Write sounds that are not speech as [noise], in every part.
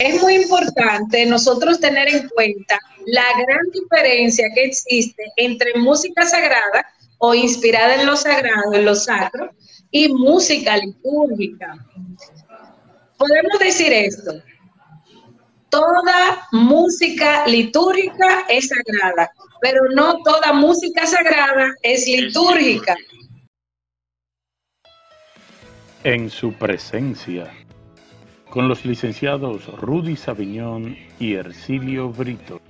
es muy importante nosotros tener en cuenta la gran diferencia que existe entre música sagrada o inspirada en lo sagrado, en lo sacro, y música litúrgica. Podemos decir esto, toda música litúrgica es sagrada, pero no toda música sagrada es litúrgica. En su presencia con los licenciados Rudy Sabiñón y Ercilio Brito.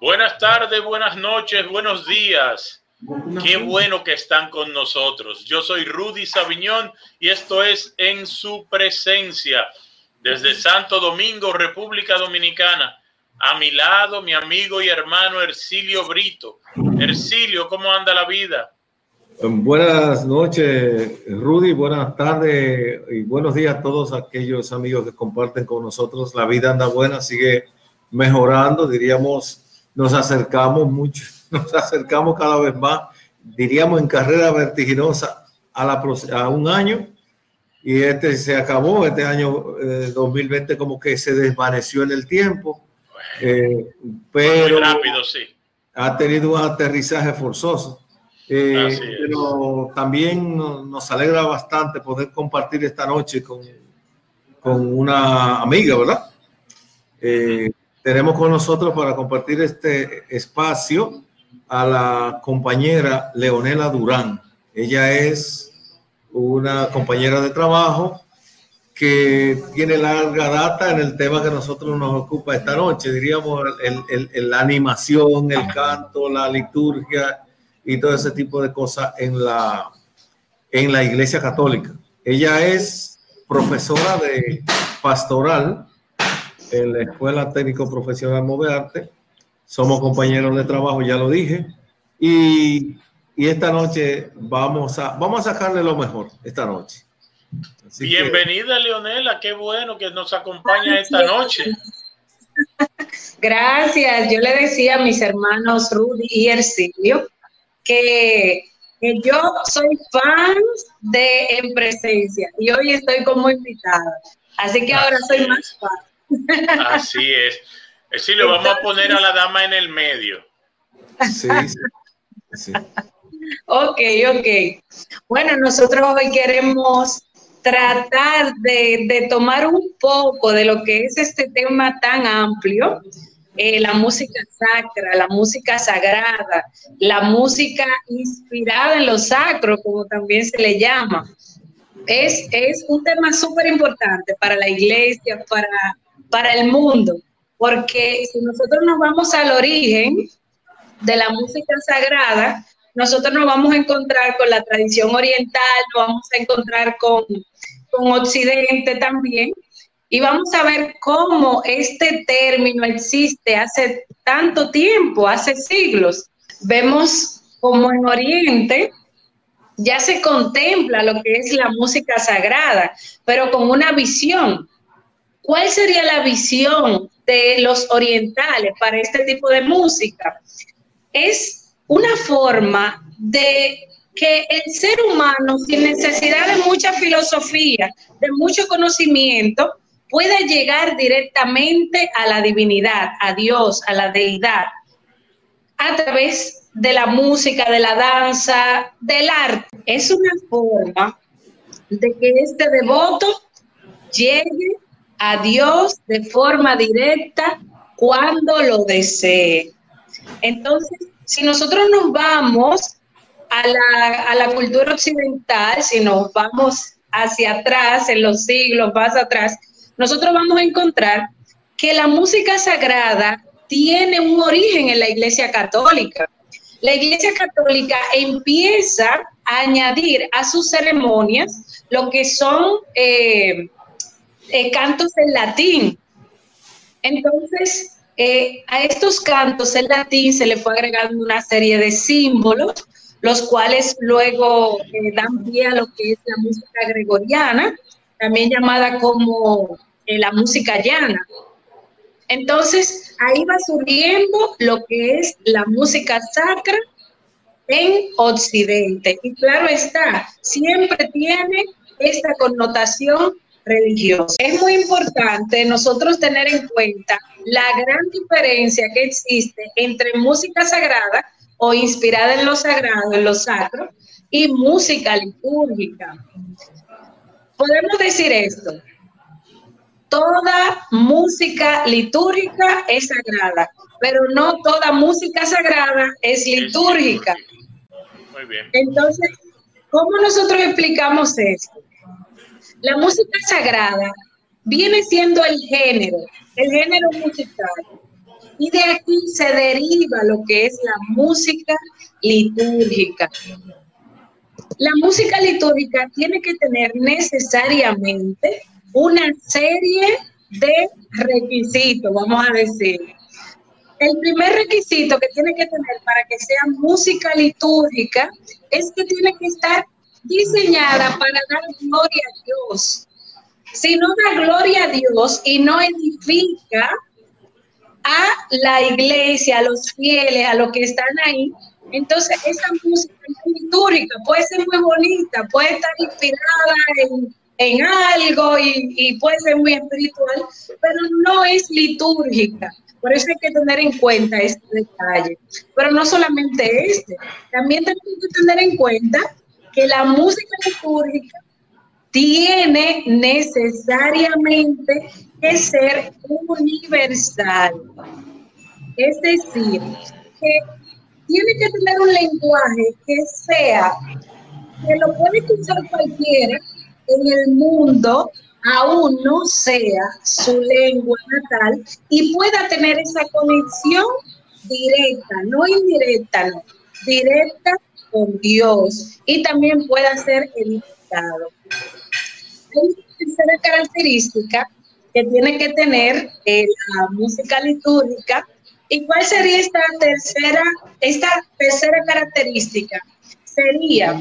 Buenas tardes, buenas noches, buenos días. Qué bueno que están con nosotros. Yo soy Rudy Sabiñón y esto es En su presencia desde Santo Domingo, República Dominicana. A mi lado, mi amigo y hermano Ercilio Brito. Ercilio, ¿cómo anda la vida? Buenas noches, Rudy. Buenas tardes y buenos días a todos aquellos amigos que comparten con nosotros. La vida anda buena, sigue mejorando. Diríamos, nos acercamos mucho, [laughs] nos acercamos cada vez más. Diríamos en carrera vertiginosa a, la, a un año y este se acabó. Este año 2020 eh, como que se desvaneció en el tiempo. Eh, pero rápido, sí. ha tenido un aterrizaje forzoso eh, pero también nos alegra bastante poder compartir esta noche con, con una amiga, ¿verdad? Eh, tenemos con nosotros para compartir este espacio a la compañera Leonela Durán. Ella es una compañera de trabajo que tiene larga data en el tema que nosotros nos ocupa esta noche, diríamos el, el, la animación, el canto, la liturgia y todo ese tipo de cosas en la, en la Iglesia Católica. Ella es profesora de pastoral en la Escuela Técnico Profesional Movearte. Somos compañeros de trabajo, ya lo dije. Y, y, esta noche vamos a, vamos a sacarle lo mejor, esta noche. Bienvenida, Leonela. Qué bueno que nos acompaña esta noche. [laughs] Gracias. Yo le decía a mis hermanos Rudy y Ercilio que, yo soy fan de En Presencia y hoy estoy como invitada. Así que ahora soy más fan. Así es. Sí, lo vamos a poner a la dama en el medio. Sí, sí. Ok, ok. Bueno, nosotros hoy queremos tratar de, de, tomar un poco de lo que es este tema tan amplio eh, la música sacra, la música sagrada, la música inspirada en lo sacro, como también se le llama. Es, es un tema súper importante para la iglesia, para, para el mundo, porque si nosotros nos vamos al origen de la música sagrada, nosotros nos vamos a encontrar con la tradición oriental, nos vamos a encontrar con, con Occidente también, y vamos a ver cómo este término existe hace tanto tiempo, hace siglos. Vemos como en Oriente ya se contempla lo que es la música sagrada, pero con una visión. ¿Cuál sería la visión de los orientales para este tipo de música? Es una forma de que el ser humano, sin necesidad de mucha filosofía, de mucho conocimiento, pueda llegar directamente a la divinidad, a Dios, a la deidad, a través de la música, de la danza, del arte. Es una forma de que este devoto llegue a Dios de forma directa cuando lo desee. Entonces, si nosotros nos vamos a la, a la cultura occidental, si nos vamos hacia atrás, en los siglos más atrás, nosotros vamos a encontrar que la música sagrada tiene un origen en la Iglesia Católica. La Iglesia Católica empieza a añadir a sus ceremonias lo que son eh, eh, cantos en latín. Entonces, eh, a estos cantos en latín se le fue agregando una serie de símbolos, los cuales luego dan pie a lo que es la música gregoriana, también llamada como eh, la música llana. Entonces, ahí va surgiendo lo que es la música sacra en Occidente. Y claro está, siempre tiene esta connotación religioso. Es muy importante nosotros tener en cuenta la gran diferencia que existe entre música sagrada o inspirada en lo sagrado, en lo sacro, y música litúrgica. Podemos decir esto, toda música litúrgica es sagrada, pero no toda música sagrada es litúrgica. Muy bien. Entonces, ¿cómo nosotros explicamos esto? La música sagrada viene siendo el género, el género musical. Y de aquí se deriva lo que es la música litúrgica. La música litúrgica tiene que tener necesariamente una serie de requisitos, vamos a decir. El primer requisito que tiene que tener para que sea música litúrgica es que tiene que estar diseñada para dar gloria a Dios. Si no da gloria a Dios y no edifica a la iglesia, a los fieles, a los que están ahí, entonces esa música litúrgica puede ser muy bonita, puede estar inspirada en, algo y, y, puede ser muy espiritual, pero no es litúrgica. Por eso hay que tener en cuenta este detalle. Pero no solamente este, también tenemos que tener en cuenta que la música litúrgica tiene necesariamente que ser universal. Es decir, que tiene que tener un lenguaje que sea, que lo puede escuchar cualquiera en el mundo, aún no sea su lengua natal, y pueda tener esa conexión directa, no indirecta, no, directa con Dios, y también pueda ser edificado. Hay una tercera característica que tiene que tener eh, la música litúrgica. ¿Y cuál sería esta tercera, esta tercera característica? Sería,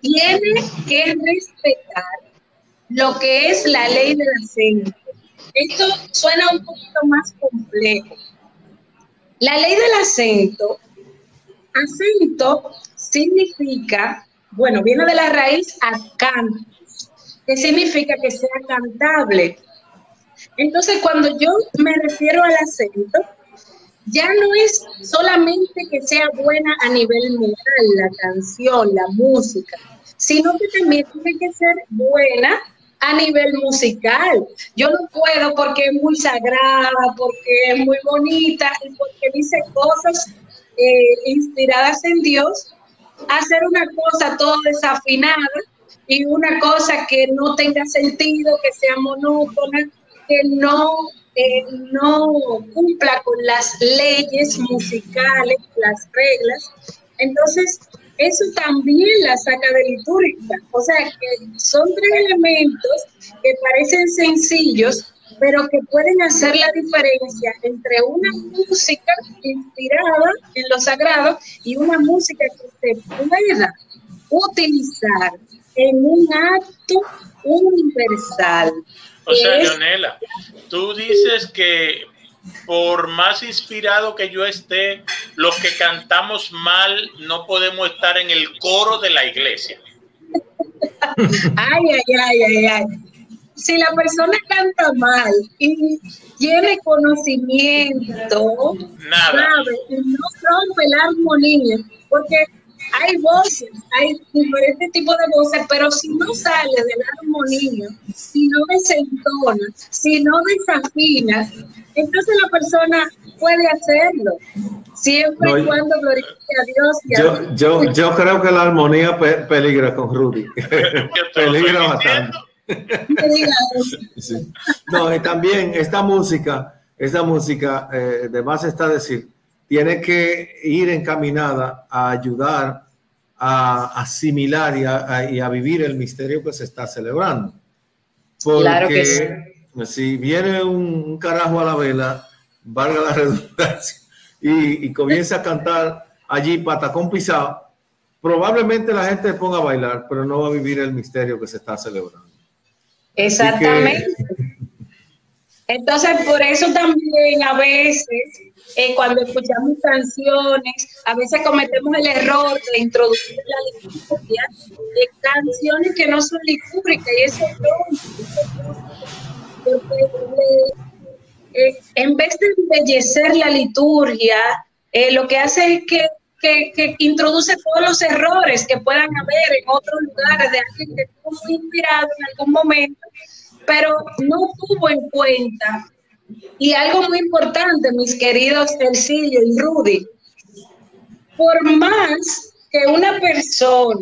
tiene que respetar lo que es la ley del acento. Esto suena un poquito más complejo. La ley del acento, acento significa, bueno, viene de la raíz acantos, que significa que sea cantable. Entonces, cuando yo me refiero al acento, ya no es solamente que sea buena a nivel moral la canción, la música, sino que también tiene que ser buena a nivel musical. Yo no puedo porque es muy sagrada, porque es muy bonita y porque dice cosas eh, inspiradas en Dios, hacer una cosa todo desafinada y una cosa que no tenga sentido, que sea monótona, que no, no cumpla con las leyes musicales, las reglas. Entonces, eso también la saca de litúrgica. O sea, son tres elementos que parecen sencillos, pero que pueden hacer la diferencia entre una música inspirada en lo sagrado y una música que se pueda utilizar en un acto universal. O sea, Leonela, tú dices que por más inspirado que yo esté, los que cantamos mal no podemos estar en el coro de la iglesia. ay, ay, ay, ay, ay. Si la persona canta mal y tiene conocimiento, Nada. y no rompe la armonía, porque hay voces, hay diferentes tipos de voces, pero si no sale de la armonía, si no desentona, si no desafina, entonces la persona puede hacerlo, siempre y cuando glorifique a Dios. yo, yo, yo, creo que la armonía peligra con Rudy. [laughs] [laughs] peligra bastante. No, y también esta música, esta música, eh, de más está decir, tiene que ir encaminada a ayudar a asimilar y a, vivir el misterio que se está celebrando. Porque claro que sí. si viene un, carajo a la vela, valga la [laughs] redundancia, y, comienza a cantar allí patacón pisado, probablemente la gente ponga a bailar, pero no va a vivir el misterio que se está celebrando. Exactamente. Entonces, por eso también a veces, eh, cuando escuchamos canciones, a veces cometemos el error de introducir la liturgia de canciones que no son litúrgicas, y eso no. Porque eh, en vez de embellecer la liturgia, eh, lo que hace es que, que, introduce todos los errores que puedan haber en otros lugares de alguien que estuvo inspirado en algún momento pero no tuvo en cuenta. Y algo muy importante, mis queridos Ercilio y Rudy, por más que una persona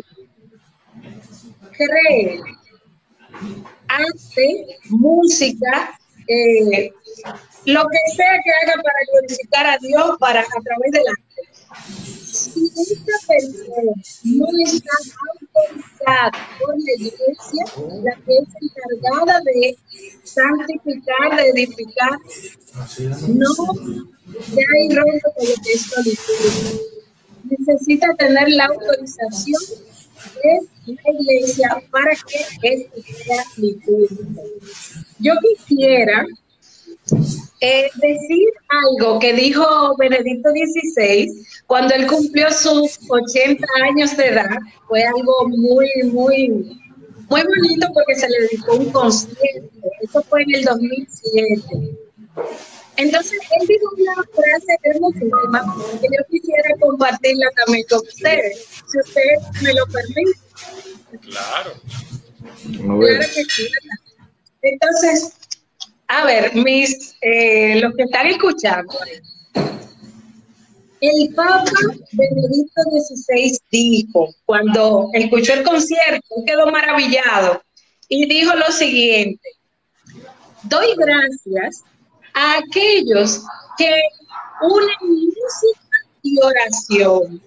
cree, hace música, eh, lo que sea que haga para glorificar a Dios para, a través de la si esta persona no está autorizada por la iglesia, la que es encargada de santificar, de edificar, no ya hay rompe con es solicitud. Necesita tener la autorización de la iglesia para que esto sea litúrgico. Yo quisiera eh, decir algo que dijo Benedicto XVI cuando él cumplió sus 80 años de edad, fue algo muy, muy, muy bonito porque se le dedicó un concierto. Eso fue en el 2007. Entonces, él dijo una frase hermosísima que yo quisiera compartirla también con ustedes, si ustedes me lo permiten. Claro. Claro que sí. Entonces, a ver, mis, eh, los que están escuchando, el Papa Benedicto XVI dijo, cuando escuchó el concierto, quedó maravillado y dijo lo siguiente, doy gracias a aquellos que unen música y oración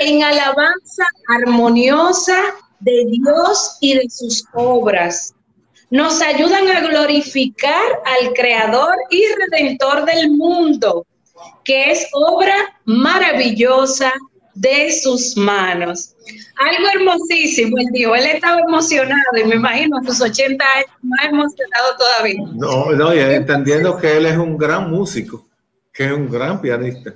en alabanza armoniosa de Dios y de sus obras nos ayudan a glorificar al Creador y Redentor del mundo, que es obra maravillosa de sus manos. Algo hermosísimo, él dijo, él estaba emocionado y me imagino a sus 80 años más emocionado todavía. No, no, y entendiendo que él es un gran músico, que es un gran pianista.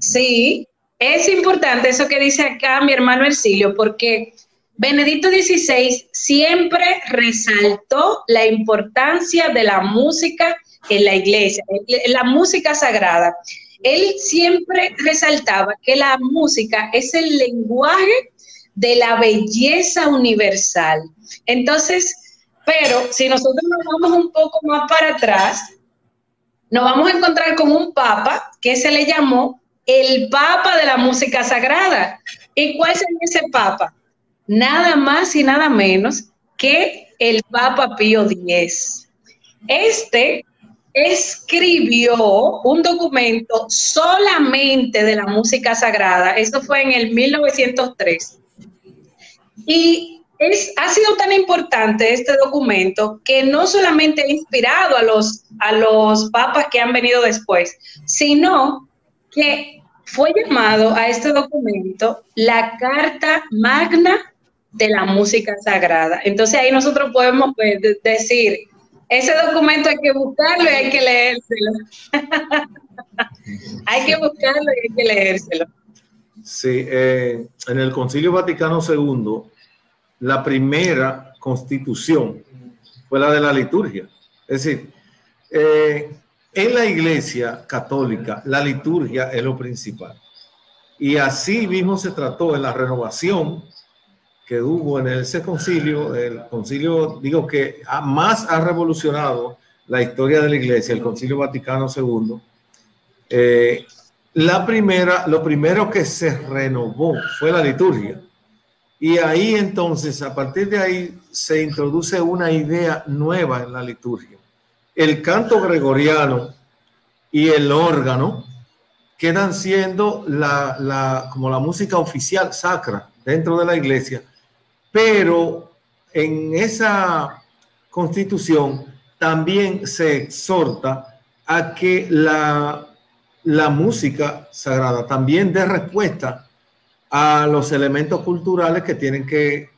Sí, es importante eso que dice acá mi hermano Ercilio, porque Benedicto XVI siempre resaltó la importancia de la música en la iglesia, la música sagrada. Él siempre resaltaba que la música es el lenguaje de la belleza universal. Entonces, pero si nosotros nos vamos un poco más para atrás, nos vamos a encontrar con un papa que se le llamó el papa de la música sagrada. ¿Y cuál es ese papa? Nada más y nada menos que el Papa Pío X. Este escribió un documento solamente de la música sagrada, eso fue en el 1903. Y es, ha sido tan importante este documento que no solamente ha inspirado a los, a los papas que han venido después, sino que fue llamado a este documento la Carta Magna de la música sagrada. Entonces ahí nosotros podemos pues, decir, ese documento hay que buscarlo y hay que leérselo. [laughs] hay que buscarlo y hay que leérselo. Sí, eh, en el Concilio Vaticano II, la primera constitución fue la de la liturgia. Es decir, eh, en la iglesia católica, la liturgia es lo principal. Y así mismo se trató en la renovación que hubo en ese concilio, el concilio, digo que más ha revolucionado la historia de la iglesia, el concilio Vaticano II. Eh, la primera, lo primero que se renovó fue la liturgia. Y ahí entonces, a partir de ahí, se introduce una idea nueva en la liturgia. El canto gregoriano y el órgano quedan siendo la, la, como la música oficial sacra dentro de la iglesia, pero en esa constitución también se exhorta a que la, música sagrada también dé respuesta a los elementos culturales que tienen que,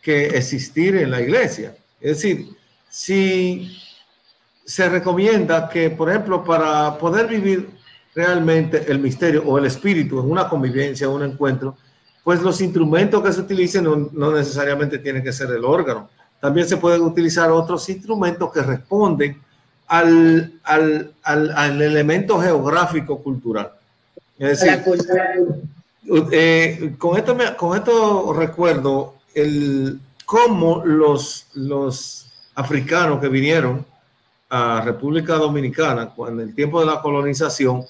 que existir en la iglesia. Es decir, si, se recomienda que, por ejemplo, para poder vivir realmente el misterio o el espíritu en una convivencia, un encuentro, pues los instrumentos que se utilicen no, necesariamente tienen que ser el órgano. También se pueden utilizar otros instrumentos que responden al, al, al, elemento geográfico cultural. Es decir, eh, con, esto con esto recuerdo el, cómo los, los africanos que vinieron a República Dominicana en el tiempo de la colonización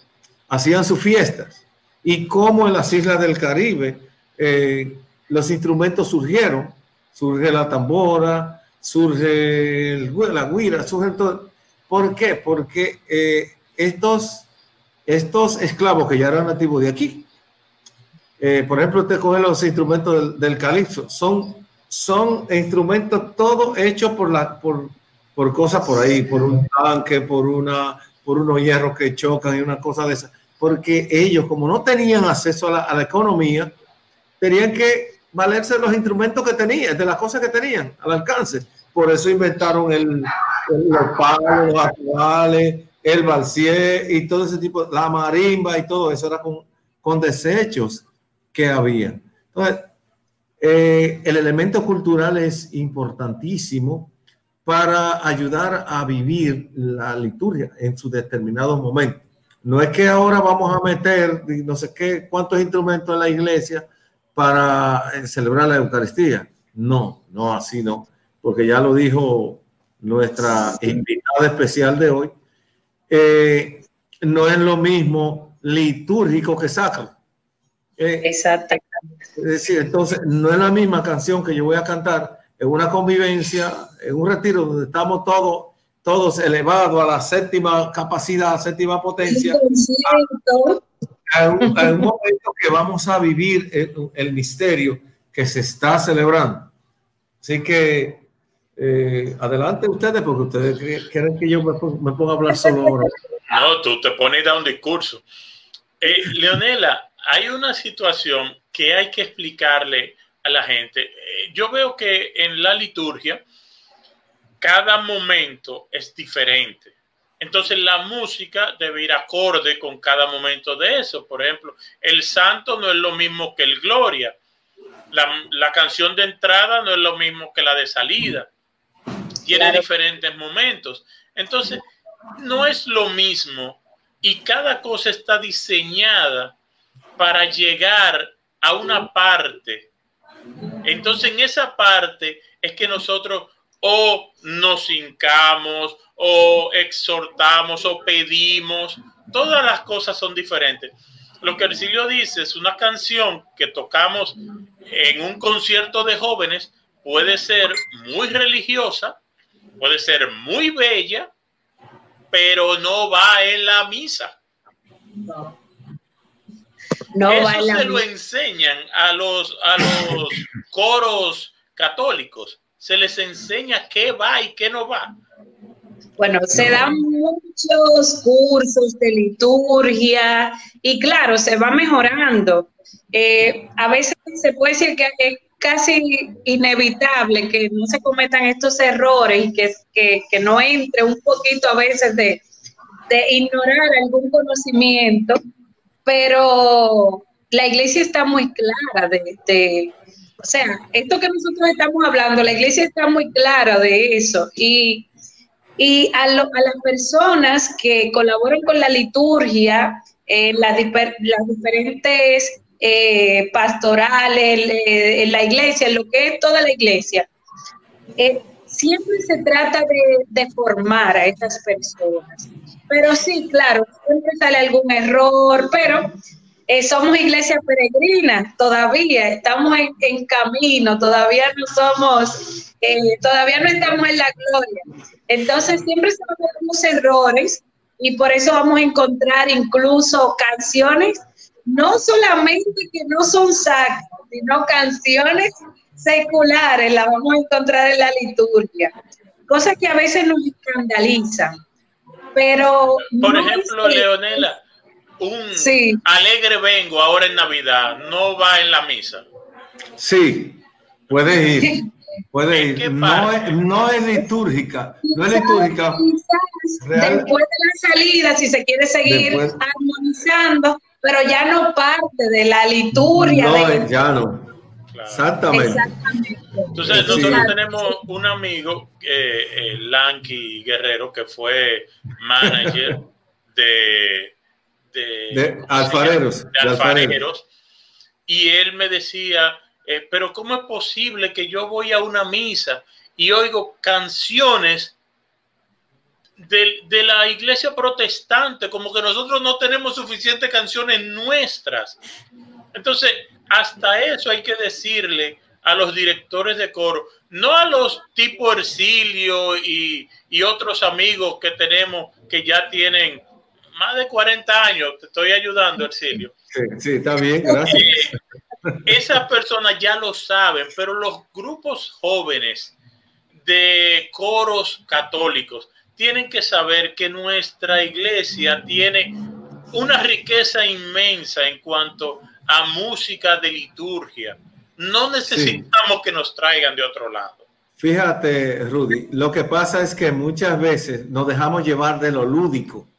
hacían sus fiestas y cómo en las islas del Caribe eh, los instrumentos surgieron. Surge la tambora, surge la guira, surge todo. ¿Por qué? Porque eh, estos, estos esclavos que ya eran nativos de aquí, eh, por ejemplo, usted coge los instrumentos del, calipso, son, son instrumentos todos hechos por, la, por, por cosas por ahí, por un tanque, por, una, por unos hierros que chocan y una cosa de esas. Porque ellos, como no tenían acceso a la, economía, tenían que valerse los instrumentos que tenían, de las cosas que tenían al alcance. Por eso inventaron el, los palos, los actuales, el balsier y todo ese tipo, la marimba y todo eso era con, con desechos que había. Entonces, eh, el elemento cultural es importantísimo para ayudar a vivir la liturgia en su determinado momento. No es que ahora vamos a meter no sé qué, cuántos instrumentos en la iglesia para eh, celebrar la Eucaristía. No, no, así no, porque ya lo dijo nuestra invitada especial de hoy. Eh, no es lo mismo litúrgico que sacro. Eh, Exactamente. Es decir, entonces no es la misma canción que yo voy a cantar en una convivencia, en un retiro donde estamos todos, todos elevados a la séptima capacidad, séptima potencia. A, un, [laughs] momento que vamos a vivir el, misterio que se está celebrando. Así que eh, adelante ustedes, porque ustedes quieren que yo me, ponga a hablar solo ahora. No, tú te pones a un discurso. Eh, Leonela, hay una situación que hay que explicarle a la gente. Eh, yo veo que en la liturgia cada momento es diferente. Entonces la música debe ir acorde con cada momento de eso. Por ejemplo, el santo no es lo mismo que el gloria. La, canción de entrada no es lo mismo que la de salida. Tiene diferentes momentos. Entonces, no es lo mismo y cada cosa está diseñada para llegar a una parte entonces, en esa parte es que nosotros o nos hincamos, o exhortamos, o pedimos. Todas las cosas son diferentes. Lo que Ercilio dice es una canción que tocamos en un concierto de jóvenes, puede ser muy religiosa, puede ser muy bella, pero no va en la misa. No Eso se lo enseñan a los, a los coros católicos. Se les enseña qué va y qué no va. Bueno, se dan muchos cursos de liturgia y claro, se va mejorando. Eh, a veces se puede decir que es casi inevitable que no se cometan estos errores y que, que, que no entre un poquito a veces de, de ignorar algún conocimiento pero la iglesia está muy clara de, o sea, esto que nosotros estamos hablando, la iglesia está muy clara de eso. Y, y a, las personas que colaboran con la liturgia, eh, las, diferentes eh, pastorales en la iglesia, lo que es toda la iglesia, eh, siempre se trata de, de formar a estas personas. Pero sí, claro, siempre sale algún error, pero eh, somos iglesia peregrina todavía, estamos en, camino, todavía no somos, eh, todavía no estamos en la gloria. Entonces siempre se van a los errores y por eso vamos a encontrar incluso canciones, no solamente que no son sacras, sino canciones seculares, las vamos a encontrar en la liturgia, cosas que a veces nos escandalizan. Pero. Por ejemplo, Leonela, un alegre vengo ahora en Navidad, no va en la misa. Sí, puedes ir. Puede ir. No es, no es litúrgica. No es litúrgica. Después de la salida, si se quiere seguir armonizando, pero ya no parte de la liturgia. No, ya no. Exactamente. Entonces, nosotros tenemos un amigo, eh, Lanky Guerrero, que fue manager de, de, alfareros, de, alfareros, y él me decía, eh, pero ¿cómo es posible que yo voy a una misa y oigo canciones de, de, la iglesia protestante, como que nosotros no tenemos suficientes canciones nuestras. Entonces, hasta eso hay que decirle a los directores de coro, no a los tipo Ercilio y, y otros amigos que tenemos que ya tienen más de 40 años. Te estoy ayudando, Ercilio. Sí, sí está bien, gracias. Eh, esas personas ya lo saben, pero los grupos jóvenes de coros católicos tienen que saber que nuestra iglesia tiene una riqueza inmensa en cuanto a música de liturgia. No necesitamos que nos traigan de otro lado. Fíjate, Rudy, lo que pasa es que muchas veces nos dejamos llevar de lo lúdico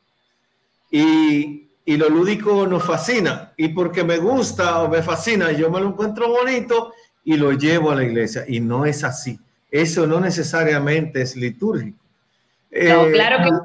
y, y lo lúdico nos fascina y porque me gusta o me fascina, yo me lo encuentro bonito y lo llevo a la iglesia y no es así. Eso no necesariamente es litúrgico. No, eh, claro que no.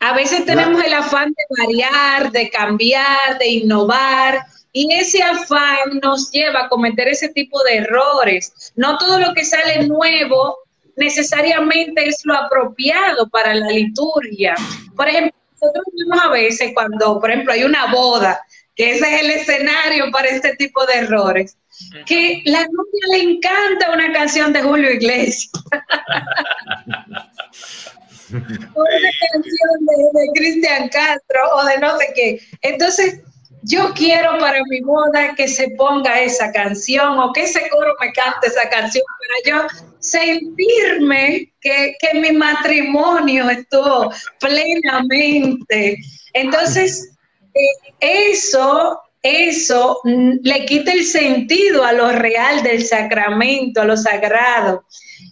a, veces, tenemos el afán de variar, de cambiar, de innovar, y ese afán nos lleva a cometer ese tipo de errores. No todo lo que sale nuevo necesariamente es lo apropiado para la liturgia. Por ejemplo, nosotros vemos a veces cuando, por ejemplo, hay una boda, que ese es el escenario para este tipo de errores que la novia le encanta una canción de Julio Iglesias. [laughs] o una canción de, Cristian Castro o de no sé qué. Entonces, yo quiero para mi boda que se ponga esa canción o que ese coro me cante esa canción para yo sentirme que, que mi matrimonio estuvo plenamente. Entonces, eh, eso eso mm, le quita el sentido a lo real del sacramento, a lo sagrado.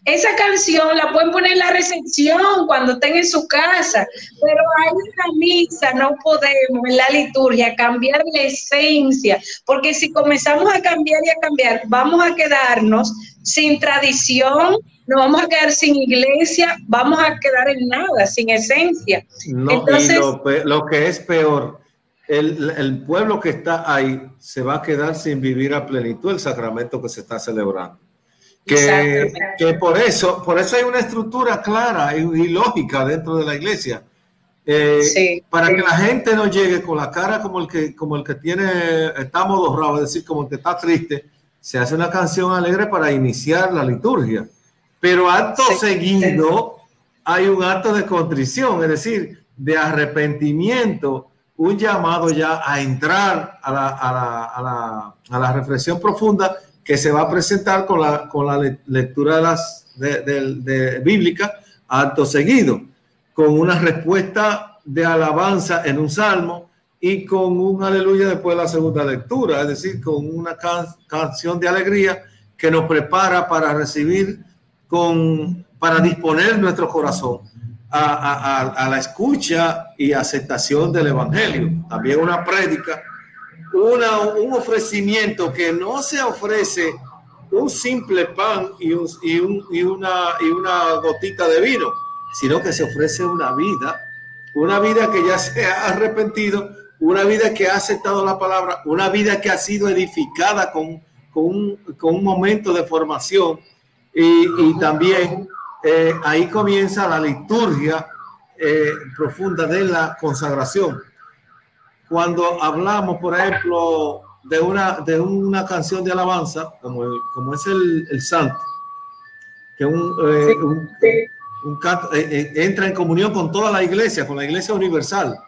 Esa canción la pueden poner en la recepción cuando estén en su casa, pero ahí en la misa no podemos, en la liturgia, cambiar la esencia, porque si comenzamos a cambiar y a cambiar, vamos a quedarnos sin tradición, nos vamos a quedar sin iglesia, vamos a quedar en nada, sin esencia. Entonces, lo que es peor, el, pueblo que está ahí se va a quedar sin vivir a plenitud el sacramento que se está celebrando. Que, que por eso, por eso hay una estructura clara y, lógica dentro de la iglesia. Eh, para que la gente no llegue con la cara como el que, como el que tiene, está modorrado, es decir, como el que está triste, se hace una canción alegre para iniciar la liturgia. Pero acto seguido hay un acto de contrición, es decir, de arrepentimiento un llamado ya a entrar a la, a la, a la, a la reflexión profunda que se va a presentar con la, con la lectura de las de, de, bíblica acto seguido, con una respuesta de alabanza en un salmo y con un aleluya después de la segunda lectura, es decir, con una canción de alegría que nos prepara para recibir, con, para disponer nuestro corazón a, la escucha y aceptación del Evangelio. También una prédica, una, un ofrecimiento que no se ofrece un simple pan y, y, una, y una gotita de vino, sino que se ofrece una vida, una vida que ya se ha arrepentido, una vida que ha aceptado la palabra, una vida que ha sido edificada con, con, un, con un momento de formación y también eh, ahí comienza la liturgia eh, profunda de la consagración. Cuando hablamos, por ejemplo, de una, de una canción de alabanza, como, como es el, el santo, que un, eh, un, entra en comunión con toda la iglesia, con la iglesia universal,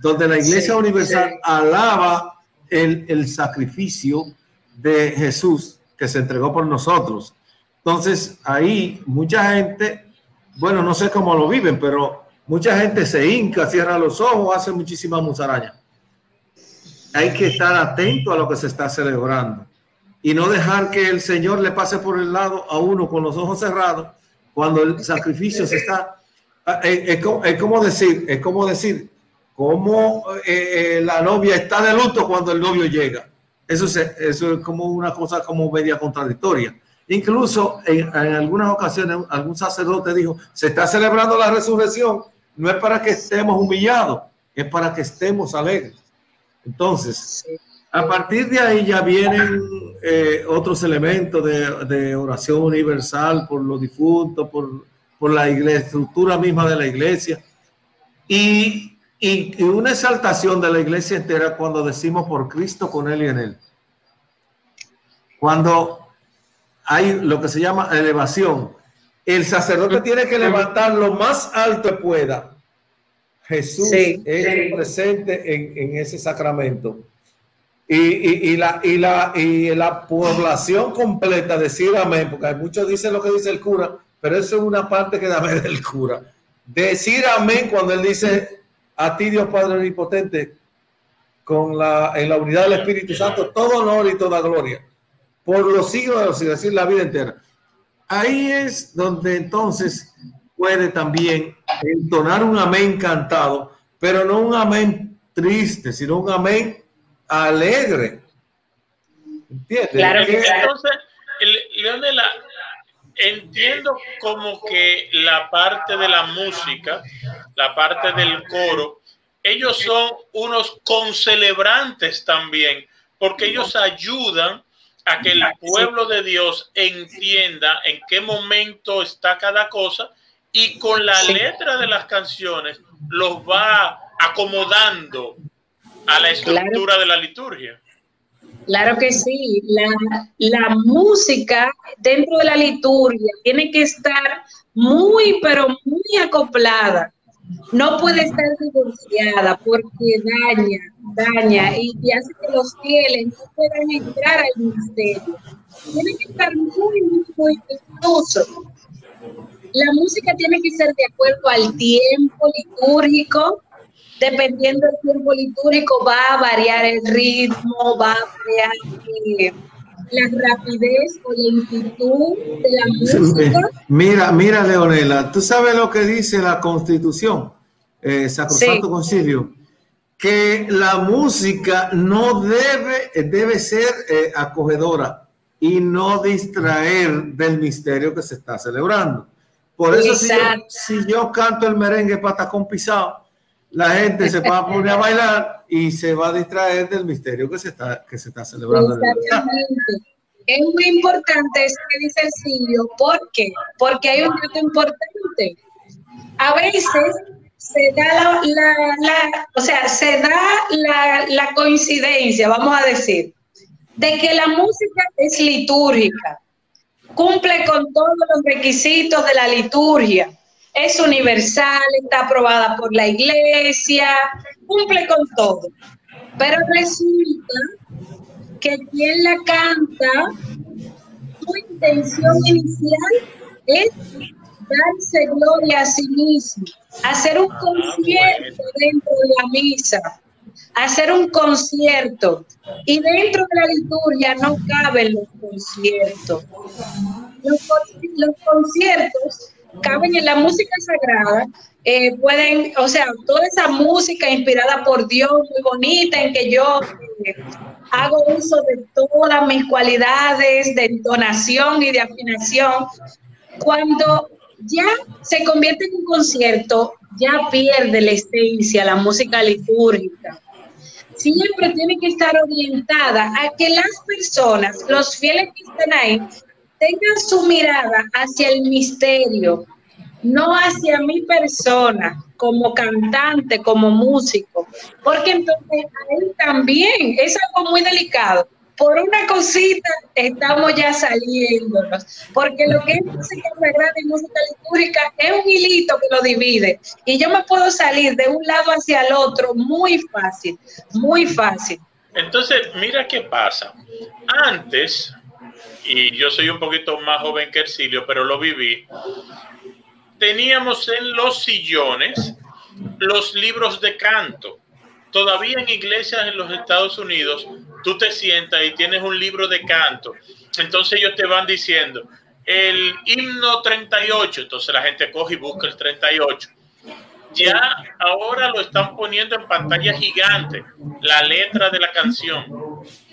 donde la iglesia universal alaba el, el sacrificio de Jesús que se entregó por nosotros entonces, ahí mucha gente, bueno, no sé cómo lo viven, pero mucha gente se hinca, cierra los ojos, hace muchísima musaraña. Hay que estar atento a lo que se está celebrando. y no dejar que el Señor le pase por el lado a uno con los ojos cerrados cuando el sacrificio se está... Es, como, decir, es como decir, como eh, eh, la novia está de luto cuando el novio llega. Eso es, eso es como una cosa como media contradictoria. Incluso en, en, algunas ocasiones algún sacerdote dijo, se está celebrando la resurrección, no es para que estemos humillados, es para que estemos alegres. Entonces, a partir de ahí ya vienen eh, otros elementos de, de, oración universal por los difuntos, por, por la iglesia, estructura misma de la iglesia. Y, y, y, una exaltación de la iglesia entera cuando decimos por Cristo, con Él y en Él. Cuando hay lo que se llama elevación, el sacerdote tiene que levantar lo más alto que pueda. Jesús es presente en, en ese sacramento y, la, y, la, y la población completa decir amén, porque muchos dicen lo que dice el cura, pero eso es una parte que da ver del cura. Decir amén cuando él dice a ti Dios Padre Omnipotente, con la, en la unidad del Espíritu Santo, todo honor y toda gloria, por los siglos de los siglos, decir la vida entera. Ahí es donde entonces puede también entonar un amén cantado, pero no un amén triste, sino un amén alegre. ¿Entiendes? Claro Entonces, Leonela, entiendo como que la parte de la música, la parte del coro, ellos son unos concelebrantes también, porque ellos ayudan a que el pueblo de Dios entienda en qué momento está cada cosa y con la letra de las canciones los va acomodando a la estructura de la liturgia. Claro que sí, la, la, música dentro de la liturgia tiene que estar muy, pero muy acoplada. No puede estar divorciada porque daña, daña y, hace que los fieles no puedan entrar al ministerio. Tiene que estar muy, muy, muy incluso. La música tiene que ser de acuerdo al tiempo litúrgico, dependiendo del tiempo litúrgico, va a variar el ritmo, va a variar eh, la rapidez o lentitud de la música. Mira, mira, Leonela, tú sabes lo que dice la Constitución, eh, Sacrosanto Concilio, que la música no debe, debe ser eh, acogedora y no distraer del misterio que se está celebrando. Por eso, si yo, si yo, canto el merengue patacón pisado, la gente se va a poner a bailar y se va a distraer del misterio que se está, que se está celebrando. Es muy importante eso que dice Silvio. ¿Por qué? Porque hay un dato importante. A veces se da la, o sea, se da la, la coincidencia, vamos a decir, de que la música es litúrgica, cumple con todos los requisitos de la liturgia es universal, está aprobada por la iglesia, cumple con todo. Pero resulta que quien la canta, su intención inicial es darse gloria a sí mismo, hacer un ah, concierto dentro de la misa, hacer un concierto. Y dentro de la liturgia no caben los conciertos. Los, los conciertos caben en la música sagrada, eh, pueden, o sea, toda esa música inspirada por Dios, muy bonita, en que yo eh, hago uso de todas mis cualidades de entonación y de afinación, cuando ya se convierte en un concierto, ya pierde la esencia, la música litúrgica. Siempre tiene que estar orientada a que las personas, los fieles que estén ahí, tengan su mirada hacia el misterio, no hacia mi persona como cantante, como músico, porque entonces ahí también es algo muy delicado. Por una cosita estamos ya saliéndonos, porque lo que es música sagrada y música litúrgica es un hilito que lo divide, y yo me puedo salir de un lado hacia el otro muy fácil, muy fácil. Entonces, mira qué pasa. Antes, y yo soy un poquito más joven que Ercilio, pero lo viví. Teníamos en los sillones los libros de canto. Todavía en iglesias en los Estados Unidos tú te sientas y tienes un libro de canto, entonces ellos te van diciendo el himno 38, entonces la gente coge y busca el 38. Ya ahora lo están poniendo en pantalla gigante, la letra de la canción.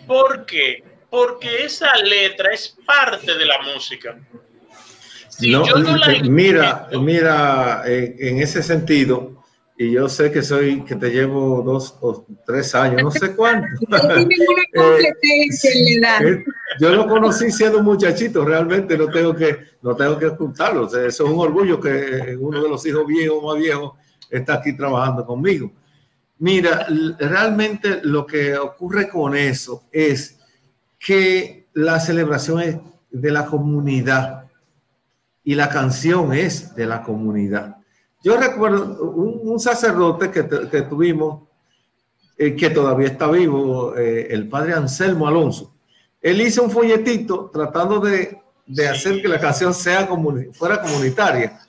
¿Por qué? Porque esa letra es parte de la música. mira, mira, en ese sentido, y yo sé que soy, que te llevo dos o tres años, no sé cuánto. [laughs] [laughs] Eh, eh, yo lo conocí siendo un muchachito, realmente no tengo que, no tengo que ocultarlo. eso es un orgullo que uno de los hijos viejos, más viejos, está aquí trabajando conmigo. Mira, realmente lo que ocurre con eso es que la celebración es de la comunidad y la canción es de la comunidad. Yo recuerdo un, sacerdote que, tuvimos, eh, que todavía está vivo, eh, el padre Anselmo Alonso. Él hizo un folletito tratando de, hacer que la canción sea fuera comunitaria.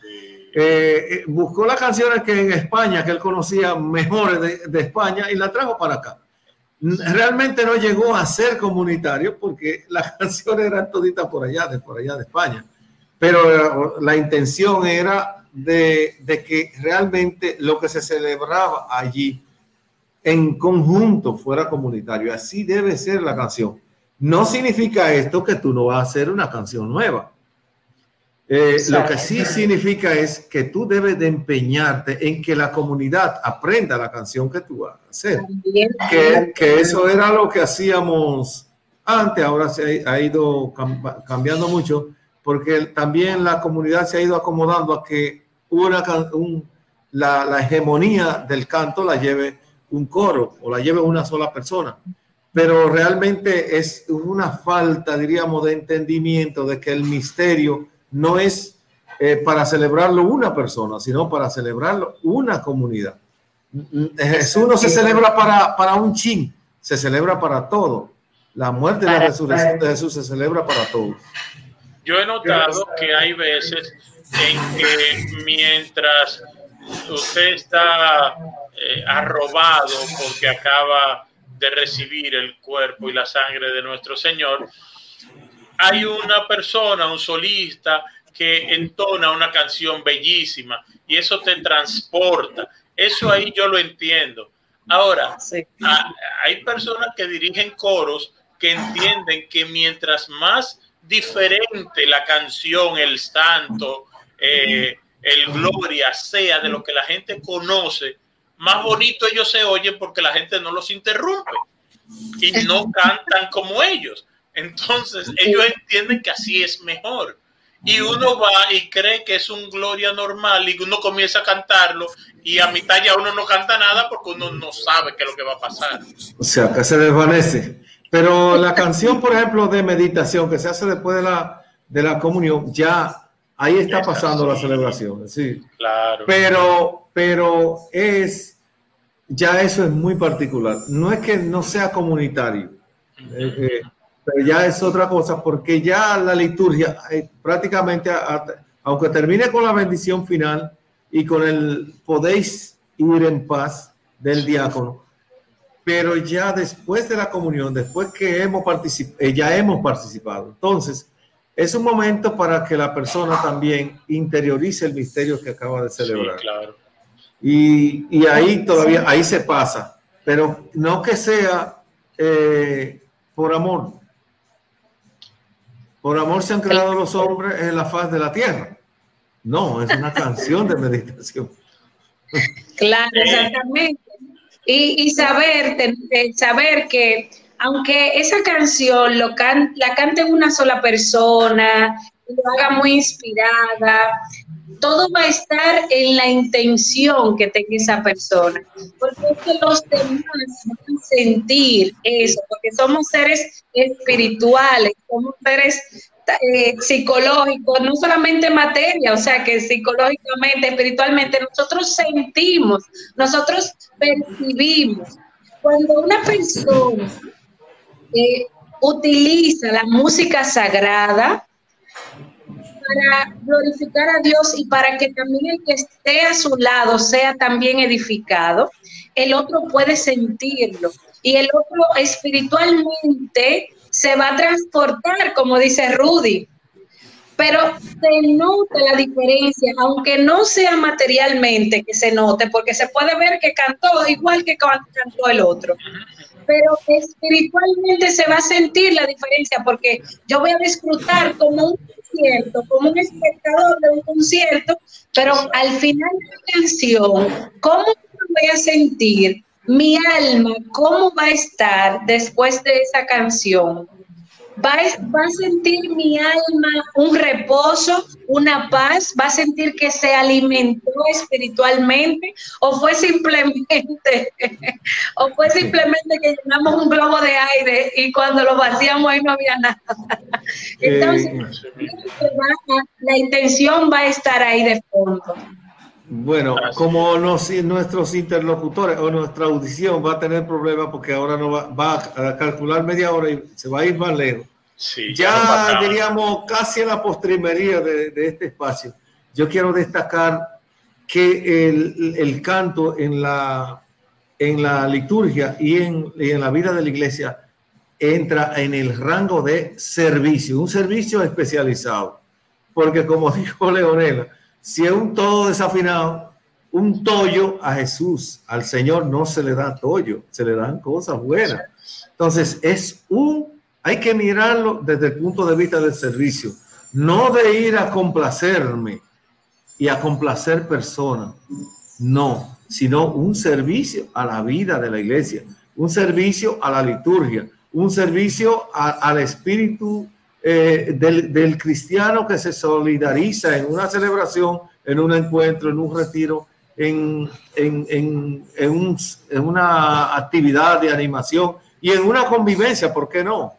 Eh, buscó las canciones que en España, que él conocía mejores de, España, y la trajo para acá. Realmente no llegó a ser comunitario porque las [laughs] canciones eran toditas por allá, de por allá de España. Pero la intención era de, que realmente lo que se celebraba allí en conjunto fuera comunitario. Así debe ser la canción. No significa esto que tú no vas a hacer una canción nueva. Eh, lo que sí significa es que tú debes de empeñarte en que la comunidad aprenda la canción que tú vas a hacer. Que, que eso era lo que hacíamos antes, ahora se ha ido cambiando mucho, porque también la comunidad se ha ido acomodando a que una, la, la, hegemonía del canto la lleve un coro o la lleve una sola persona. Pero realmente es una falta, diríamos, de entendimiento de que el misterio no es eh, para celebrarlo una persona, sino para celebrarlo una comunidad. Jesús no se celebra para, para un chin, se celebra para todo. La muerte y la resurrección de Jesús se celebra para todos. Yo he notado que hay veces en que mientras usted está eh, arrobado porque acaba de recibir el cuerpo y la sangre de nuestro Señor, hay una persona, un solista, que entona una canción bellísima y eso te transporta. Eso ahí yo lo entiendo. Ahora, hay personas que dirigen coros que entienden que mientras más diferente la canción, el santo, eh, el gloria sea de lo que la gente conoce, más bonito ellos se oyen porque la gente no los interrumpe y no [laughs] cantan como ellos. Entonces ellos entienden que así es mejor. Y uno va y cree que es un gloria normal y uno comienza a cantarlo y a mitad ya uno no canta nada porque uno no sabe qué es lo que va a pasar. O sea, que se desvanece. Pero la canción, por ejemplo, de meditación que se hace después de la, de la comunión, ya Ahí está pasando la celebración, sí. Claro. Pero, pero es, ya eso es muy particular. No es que no sea comunitario, eh, eh, pero ya es otra cosa, porque ya la liturgia eh, prácticamente, aunque termine con la bendición final y con el podéis ir en paz del diácono, pero ya después de la comunión, después que hemos participado, ya hemos participado. Entonces, es un momento para que la persona también interiorice el misterio que acaba de celebrar. claro. y, ahí todavía, ahí se pasa, pero no que sea eh, por amor. Por amor se han creado los hombres en la faz de la tierra. No, es una [laughs] canción de meditación. Claro, exactamente. Y, y saber, saber que aunque esa canción lo la cante una sola persona, lo haga muy inspirada, todo va a estar en la intención que tenga esa persona. Porque es que los demás van a sentir eso, porque somos seres espirituales, somos seres eh, psicológicos, no solamente materia, o sea que psicológicamente, espiritualmente, nosotros sentimos, nosotros percibimos. Cuando una persona utiliza la música sagrada para glorificar a Dios y para que también el que esté a su lado sea también edificado, el otro puede sentirlo. y el otro espiritualmente se va a transportar, como dice Rudy. Pero se nota la diferencia, aunque no sea materialmente que se note, porque se puede ver que cantó igual que cantó el otro pero espiritualmente se va a sentir la diferencia porque yo voy a disfrutar como un como un espectador de un concierto, pero al final de la canción, ¿cómo voy a sentir? Mi alma, ¿cómo va a estar después de esa canción? Va a, sentir mi alma un reposo, una paz, va a sentir que se alimentó espiritualmente o fue simplemente [laughs] o fue simplemente que llenamos un globo de aire y cuando lo vaciamos ahí no había nada. Entonces, eh, la intención va a estar ahí de fondo. Bueno, como nuestros interlocutores o nuestra audición va a tener problemas porque ahora no va, a calcular media hora y se va a ir más lejos. ya, diríamos casi a la postrimería de, este espacio. Yo quiero destacar que el, canto en la, en la liturgia y en, y en la vida de la iglesia entra en el rango de servicio, un servicio especializado. Porque como [laughs] dijo Leonela, si es un todo desafinado, un tollo a Jesús, al Señor no se le da tollo, se le dan cosas buenas. Entonces, es un, hay que mirarlo desde el punto de vista del servicio, no de ir a complacerme y a complacer personas, no, sino un servicio a la vida de la iglesia, un servicio a la liturgia, un servicio al espíritu eh, del, cristiano que se solidariza en una celebración, en un encuentro, en un retiro, en, en, una actividad de animación y en una convivencia, ¿por qué no?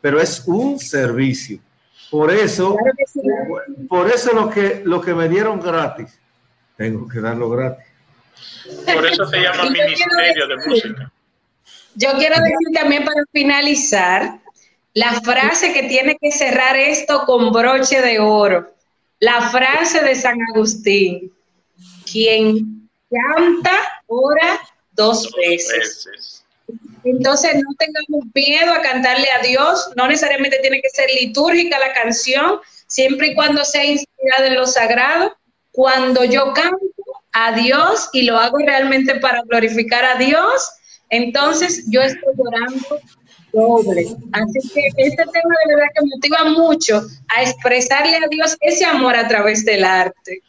Pero es un servicio. Por eso, por eso lo que, lo que me dieron gratis, tengo que darlo gratis. Por eso se llama Ministerio de Música. Yo quiero decir también para finalizar la frase que tiene que cerrar esto con broche de oro. La frase de San Agustín. Quien canta, ora dos, veces. Entonces no tengamos miedo a cantarle a Dios. No necesariamente tiene que ser litúrgica la canción, siempre y cuando sea inspirada en lo sagrado. Cuando yo canto a Dios y lo hago realmente para glorificar a Dios, entonces yo estoy orando doble. Así que este tema de verdad que motiva mucho a expresarle a Dios ese amor a través del arte.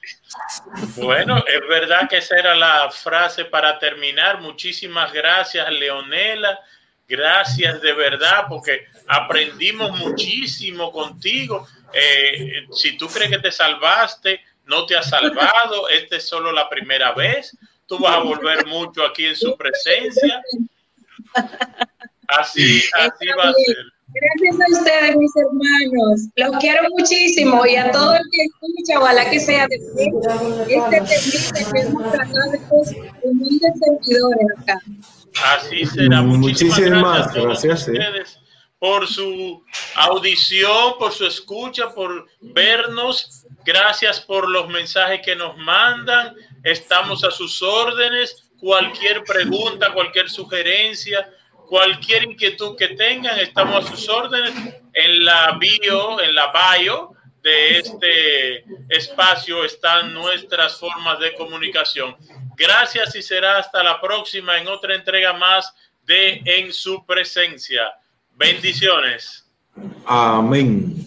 Bueno, es verdad que esa era la frase para terminar. Muchísimas gracias, Leonela. Gracias de verdad, porque aprendimos muchísimo contigo. Eh, si tú crees que te salvaste, no te has salvado. Esta es solo la primera vez. Tú vas a volver mucho aquí en su presencia. Así, así va a ser. Gracias a ustedes, mis hermanos. Los quiero muchísimo y a todo el que escucha, ojalá que sea de este temita que hemos tratado de estos humildes servidores acá. Así será. Muchísimas, gracias, a ustedes por su audición, por su escucha, por vernos. Gracias por los mensajes que nos mandan. Estamos a sus órdenes. Cualquier pregunta, cualquier sugerencia Cualquier inquietud que tengan, estamos a sus órdenes en la bio, en la bio de este espacio están nuestras formas de comunicación. Gracias y será hasta la próxima en otra entrega más de En su presencia. Bendiciones. Amén.